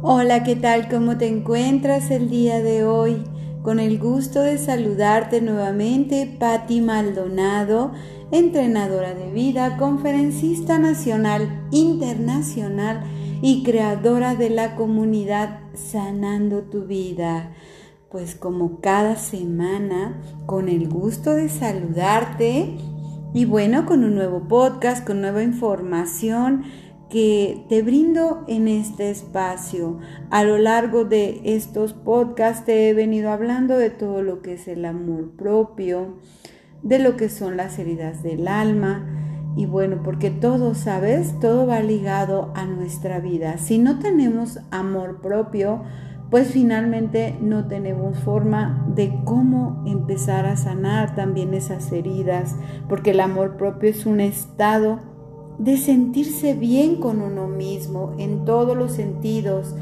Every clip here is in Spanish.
Hola, ¿qué tal? ¿Cómo te encuentras el día de hoy? Con el gusto de saludarte nuevamente, Patti Maldonado, entrenadora de vida, conferencista nacional, internacional y creadora de la comunidad Sanando tu Vida. Pues como cada semana, con el gusto de saludarte y bueno, con un nuevo podcast, con nueva información que te brindo en este espacio. A lo largo de estos podcasts te he venido hablando de todo lo que es el amor propio, de lo que son las heridas del alma. Y bueno, porque todo, ¿sabes? Todo va ligado a nuestra vida. Si no tenemos amor propio, pues finalmente no tenemos forma de cómo empezar a sanar también esas heridas, porque el amor propio es un estado de sentirse bien con uno mismo en todos los sentidos.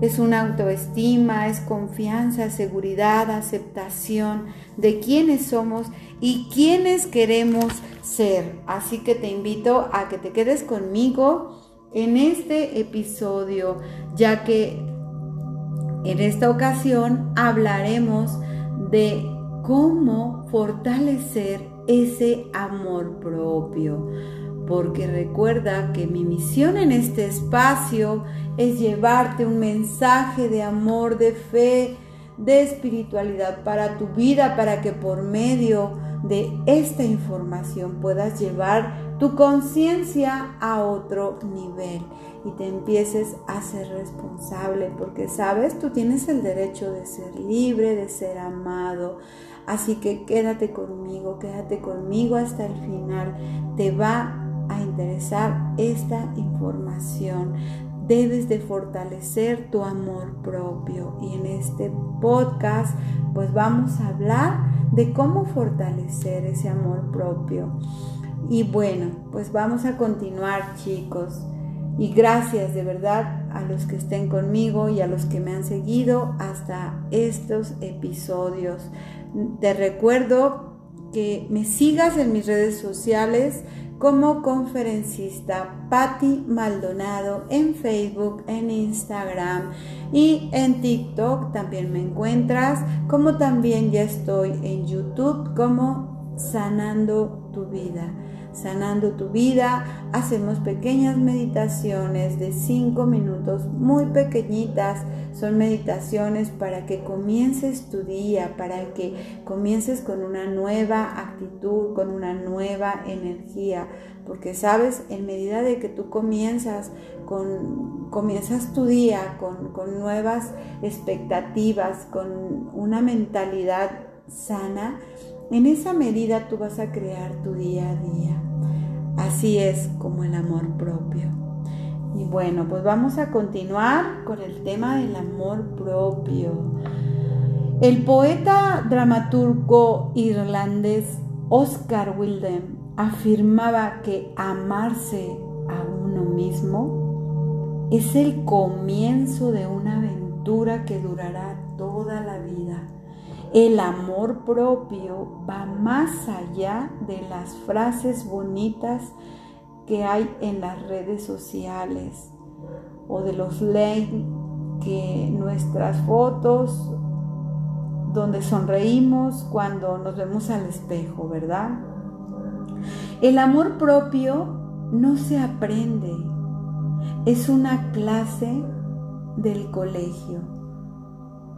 Es una autoestima, es confianza, seguridad, aceptación de quiénes somos y quiénes queremos ser. Así que te invito a que te quedes conmigo en este episodio, ya que en esta ocasión hablaremos de cómo fortalecer ese amor propio porque recuerda que mi misión en este espacio es llevarte un mensaje de amor, de fe, de espiritualidad para tu vida, para que por medio de esta información puedas llevar tu conciencia a otro nivel y te empieces a ser responsable, porque sabes, tú tienes el derecho de ser libre, de ser amado. Así que quédate conmigo, quédate conmigo hasta el final. Te va a interesar esta información. Debes de fortalecer tu amor propio y en este podcast pues vamos a hablar de cómo fortalecer ese amor propio. Y bueno, pues vamos a continuar chicos. Y gracias de verdad a los que estén conmigo y a los que me han seguido hasta estos episodios. Te recuerdo que me sigas en mis redes sociales como conferencista Patti Maldonado en Facebook, en Instagram y en TikTok. También me encuentras, como también ya estoy en YouTube como Sanando tu vida sanando tu vida. Hacemos pequeñas meditaciones de 5 minutos, muy pequeñitas. Son meditaciones para que comiences tu día, para que comiences con una nueva actitud, con una nueva energía. Porque sabes, en medida de que tú comienzas con, comienzas tu día con, con nuevas expectativas, con una mentalidad sana, en esa medida tú vas a crear tu día a día. Así es como el amor propio. Y bueno, pues vamos a continuar con el tema del amor propio. El poeta dramaturgo irlandés Oscar Wilde afirmaba que amarse a uno mismo es el comienzo de una aventura que durará toda la vida el amor propio va más allá de las frases bonitas que hay en las redes sociales o de los likes que nuestras fotos donde sonreímos cuando nos vemos al espejo, ¿verdad? El amor propio no se aprende, es una clase del colegio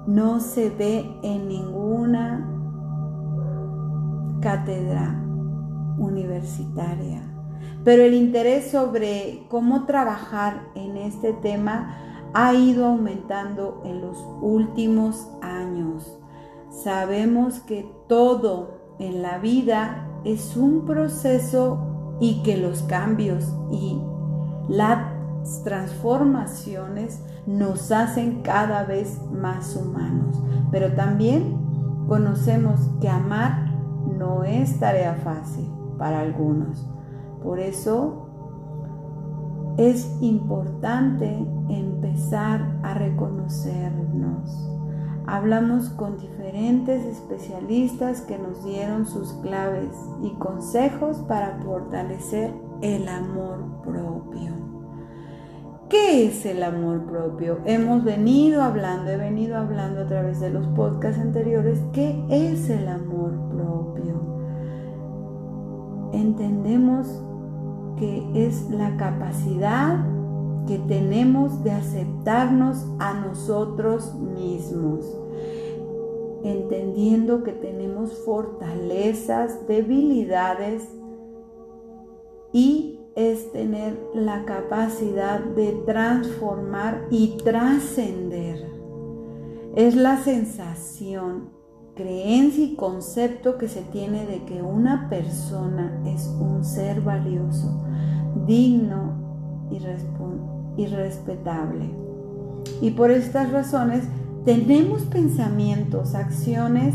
no se ve en ninguna cátedra universitaria. Pero el interés sobre cómo trabajar en este tema ha ido aumentando en los últimos años. Sabemos que todo en la vida es un proceso y que los cambios y la transformaciones nos hacen cada vez más humanos. Pero también conocemos que amar no es tarea fácil para algunos. Por eso es importante empezar a reconocernos. Hablamos con diferentes especialistas que nos dieron sus claves y consejos para fortalecer el amor propio. ¿Qué es el amor propio? Hemos venido hablando, he venido hablando a través de los podcasts anteriores, ¿qué es el amor propio? Entendemos que es la capacidad que tenemos de aceptarnos a nosotros mismos, entendiendo que tenemos fortalezas, debilidades y es tener la capacidad de transformar y trascender. Es la sensación, creencia y concepto que se tiene de que una persona es un ser valioso, digno y, respetable. Y por estas razones tenemos pensamientos, acciones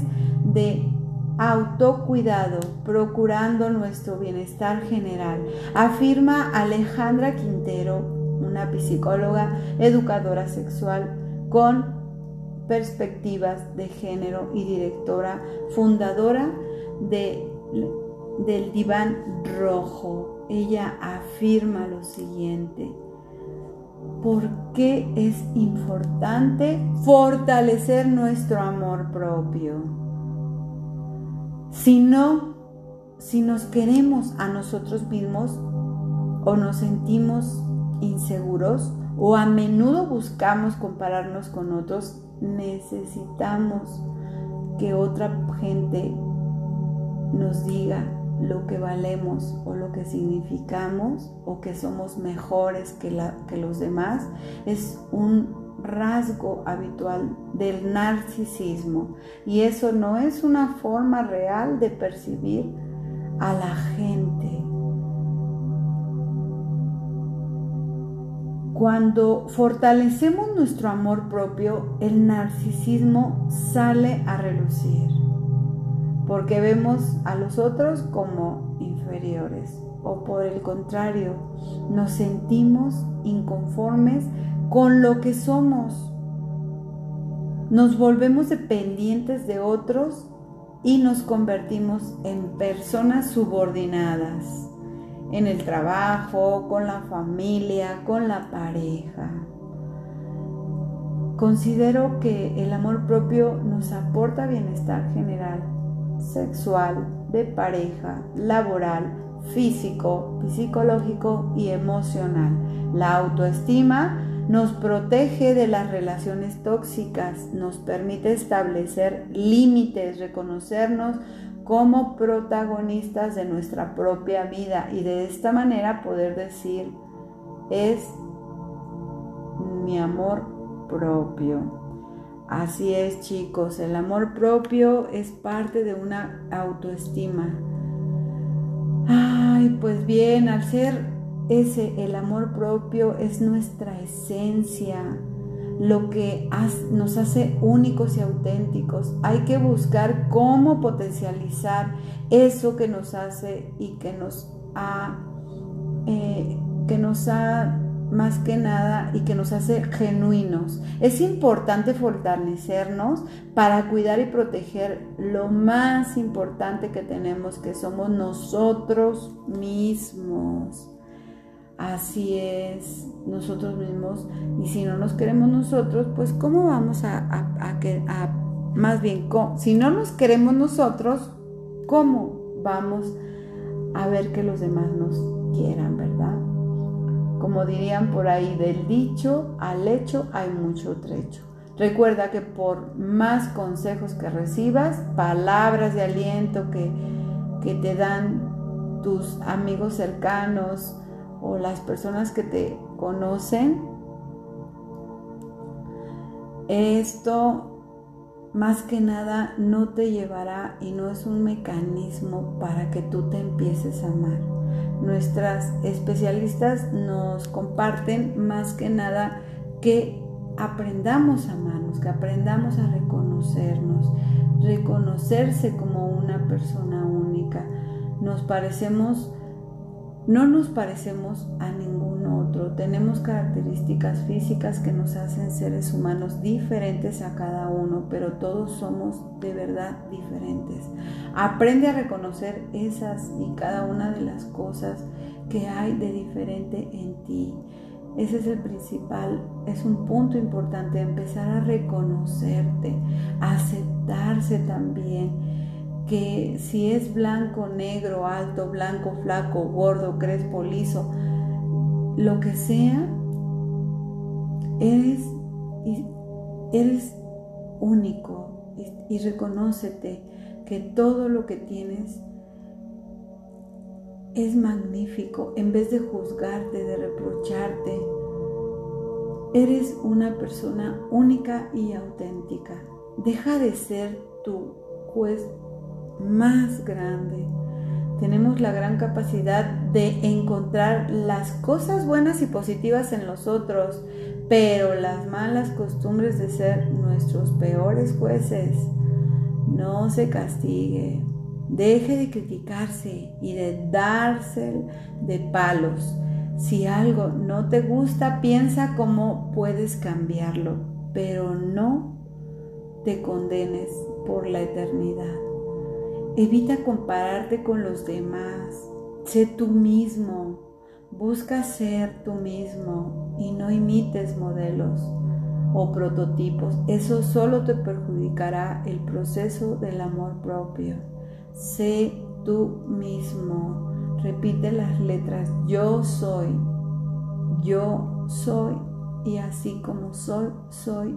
de autocuidado, procurando nuestro bienestar general, afirma Alejandra Quintero, una psicóloga, educadora sexual con perspectivas de género y directora fundadora de, del diván rojo. Ella afirma lo siguiente. ¿Por qué es importante fortalecer nuestro amor propio? Si si nos queremos a nosotros mismos o nos sentimos inseguros o a menudo buscamos compararnos con otros, necesitamos que otra gente nos diga lo que valemos o lo que significamos o que somos mejores que, que los demás. Es un rasgo habitual del narcisismo y eso no es una forma real de percibir a la gente. Cuando fortalecemos nuestro amor propio, el narcisismo sale a relucir, porque vemos a los otros como inferiores o por el contrario, nos sentimos inconformes con lo que somos. Nos volvemos dependientes de otros y nos convertimos en personas subordinadas en el trabajo, con la familia, con la pareja. Considero que el amor propio nos aporta bienestar general, sexual, de pareja, laboral, físico, psicológico y emocional. La autoestima nos protege de las relaciones tóxicas, nos permite establecer límites, reconocernos como protagonistas de nuestra propia vida y de esta manera poder decir, es mi amor propio. Así es chicos, el amor propio es parte de una autoestima. Ay, pues bien, al ser ese, el amor propio, es nuestra esencia, lo que nos hace únicos y auténticos. Hay que buscar cómo potencializar eso que nos hace y que nos ha, eh, que nos ha más que nada y que nos hace genuinos. Es importante fortalecernos para cuidar y proteger lo más importante que tenemos, que somos nosotros mismos. Así es, nosotros mismos. Y si no nos queremos nosotros, pues ¿cómo vamos a, a, más bien, si no nos queremos nosotros, ¿cómo vamos a ver que los demás nos quieran, verdad? Como dirían por ahí, del dicho al hecho hay mucho trecho. Recuerda que por más consejos que recibas, palabras de aliento que, que te dan tus amigos cercanos, o las personas que te conocen, esto más que nada no te llevará y no es un mecanismo para que tú te empieces a amar. Nuestras especialistas nos comparten más que nada que aprendamos a amarnos, que aprendamos a reconocernos, reconocerse como una persona única. Nos parecemos no nos parecemos a ningún otro, tenemos características físicas que nos hacen seres humanos diferentes a cada uno, pero todos somos de verdad diferentes. Aprende a reconocer esas y cada una de las cosas que hay de diferente en ti. Ese es el principal, es un punto importante, empezar a reconocerte, aceptarse también, que si es blanco, negro, alto, blanco, flaco, gordo, crespo, liso, lo que sea, eres, eres único y, y que todo lo que tienes es magnífico en vez de juzgarte, de reprocharte. Eres una persona única y auténtica. Deja de ser tu juez más grande. Tenemos la gran capacidad de encontrar las cosas buenas y positivas en los otros, pero las malas costumbres de ser nuestros peores jueces. No se castigue, Deje de criticarse y de darse de palos. Si algo no te gusta, piensa cómo puedes cambiarlo, pero no te condenes por la eternidad. Evita compararte con los demás. Sé tú mismo. Busca ser tú mismo y no imites modelos o prototipos. Eso solo te perjudicará el proceso del amor propio. Sé tú mismo. Repite las letras. Yo soy. Yo soy. Y así como soy, soy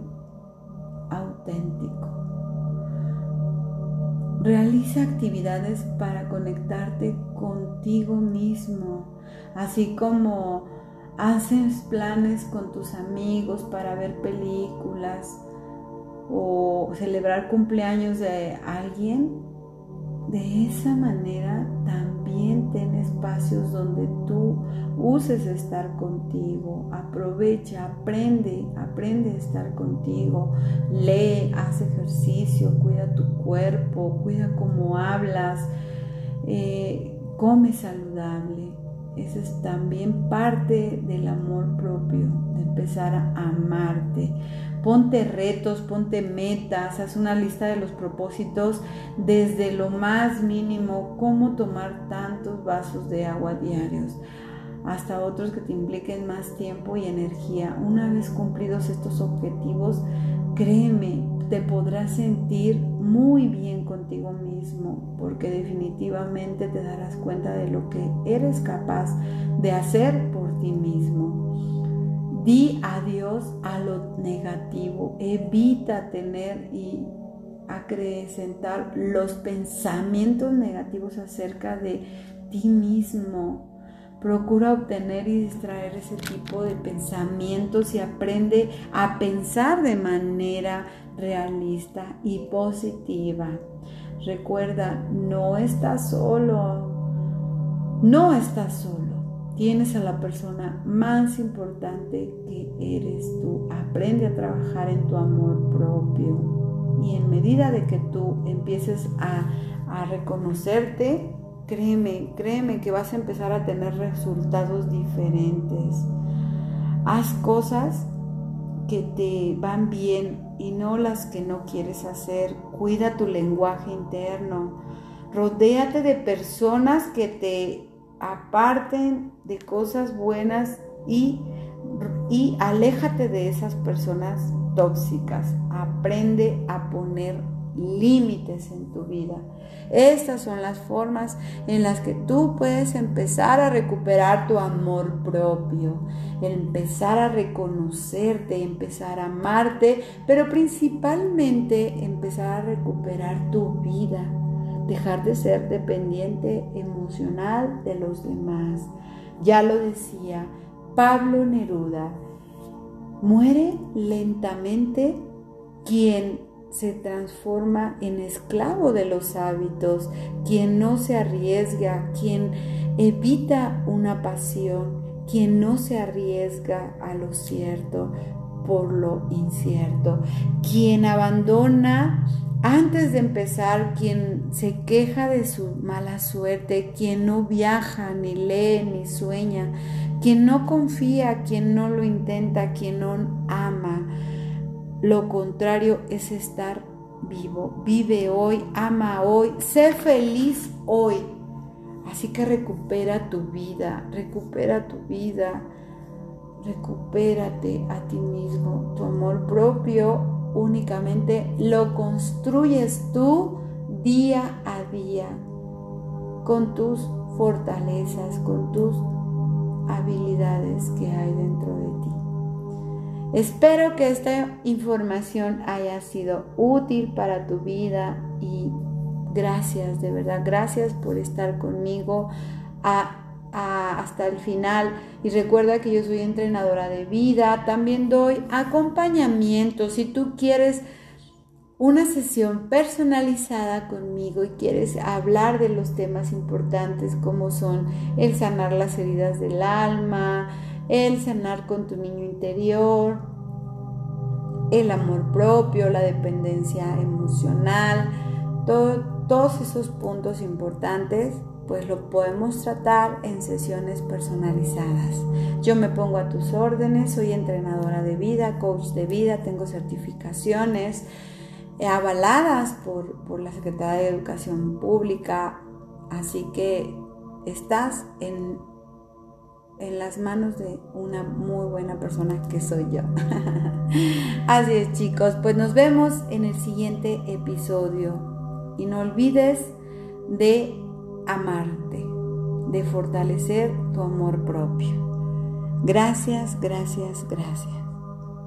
auténtico. Realiza actividades para conectarte contigo mismo, así como haces planes con tus amigos para ver películas o celebrar cumpleaños de alguien, de esa manera también ten espacios donde tú uses estar contigo. Aprovecha, aprende, aprende a estar contigo. Lee, haz ejercicio, cuida tu cuerpo, cuida cómo hablas, eh, come saludable. Esa es también parte del amor propio, de empezar a amarte. Ponte retos, ponte metas, haz una lista de los propósitos desde lo más mínimo, cómo tomar tantos vasos de agua diarios, hasta otros que te impliquen más tiempo y energía. Una vez cumplidos estos objetivos, créeme, te podrás sentir muy bien contigo mismo, porque definitivamente te darás cuenta de lo que eres capaz de hacer por ti mismo. Di adiós a lo negativo. Evita tener y acrecentar los pensamientos negativos acerca de ti mismo. Procura obtener y distraer ese tipo de pensamientos y aprende a pensar de manera realista y positiva. Recuerda, no estás solo. No estás solo. Tienes a la persona más importante que eres tú. Aprende a trabajar en tu amor propio. Y en medida de que tú empieces a, reconocerte, créeme, créeme que vas a empezar a tener resultados diferentes. Haz cosas que te van bien y no las que no quieres hacer. Cuida tu lenguaje interno. Rodéate de personas que te aparten de cosas buenas y, y aléjate de esas personas tóxicas. Aprende a poner límites en tu vida. Estas son las formas en las que tú puedes empezar a recuperar tu amor propio, empezar a reconocerte, empezar a amarte, pero principalmente empezar a recuperar tu vida dejar de ser dependiente emocional de los demás. Ya lo decía Pablo Neruda, muere lentamente quien se transforma en esclavo de los hábitos, quien no se arriesga, quien evita una pasión, quien no se arriesga a lo cierto por lo incierto, quien abandona antes de empezar, quien se queja de su mala suerte, quien no viaja, ni lee, ni sueña, quien no confía, quien no lo intenta, quien no ama, lo contrario es estar vivo. Vive hoy, ama hoy, sé feliz hoy. Así que recupera tu vida, recupera tu vida, recupérate a ti mismo. Tu amor propio únicamente lo construyes tú día a día con tus fortalezas, con tus habilidades que hay dentro de ti. Espero que esta información haya sido útil para tu vida y gracias, de verdad, gracias por estar conmigo hasta el final. Y recuerda que yo soy entrenadora de vida, también doy acompañamiento. Si tú quieres una sesión personalizada conmigo y quieres hablar de los temas importantes como son el sanar las heridas del alma, el sanar con tu niño interior, el amor propio, la dependencia emocional, todos esos puntos importantes, pues lo podemos tratar en sesiones personalizadas. Yo me pongo a tus órdenes, soy entrenadora de vida, coach de vida, tengo certificaciones avaladas por, por la Secretaría de Educación Pública, así que estás en en las manos de una muy buena persona que soy yo. Así es chicos, pues nos vemos en el siguiente episodio y no olvides de amarte, de fortalecer tu amor propio. Gracias, gracias, gracias.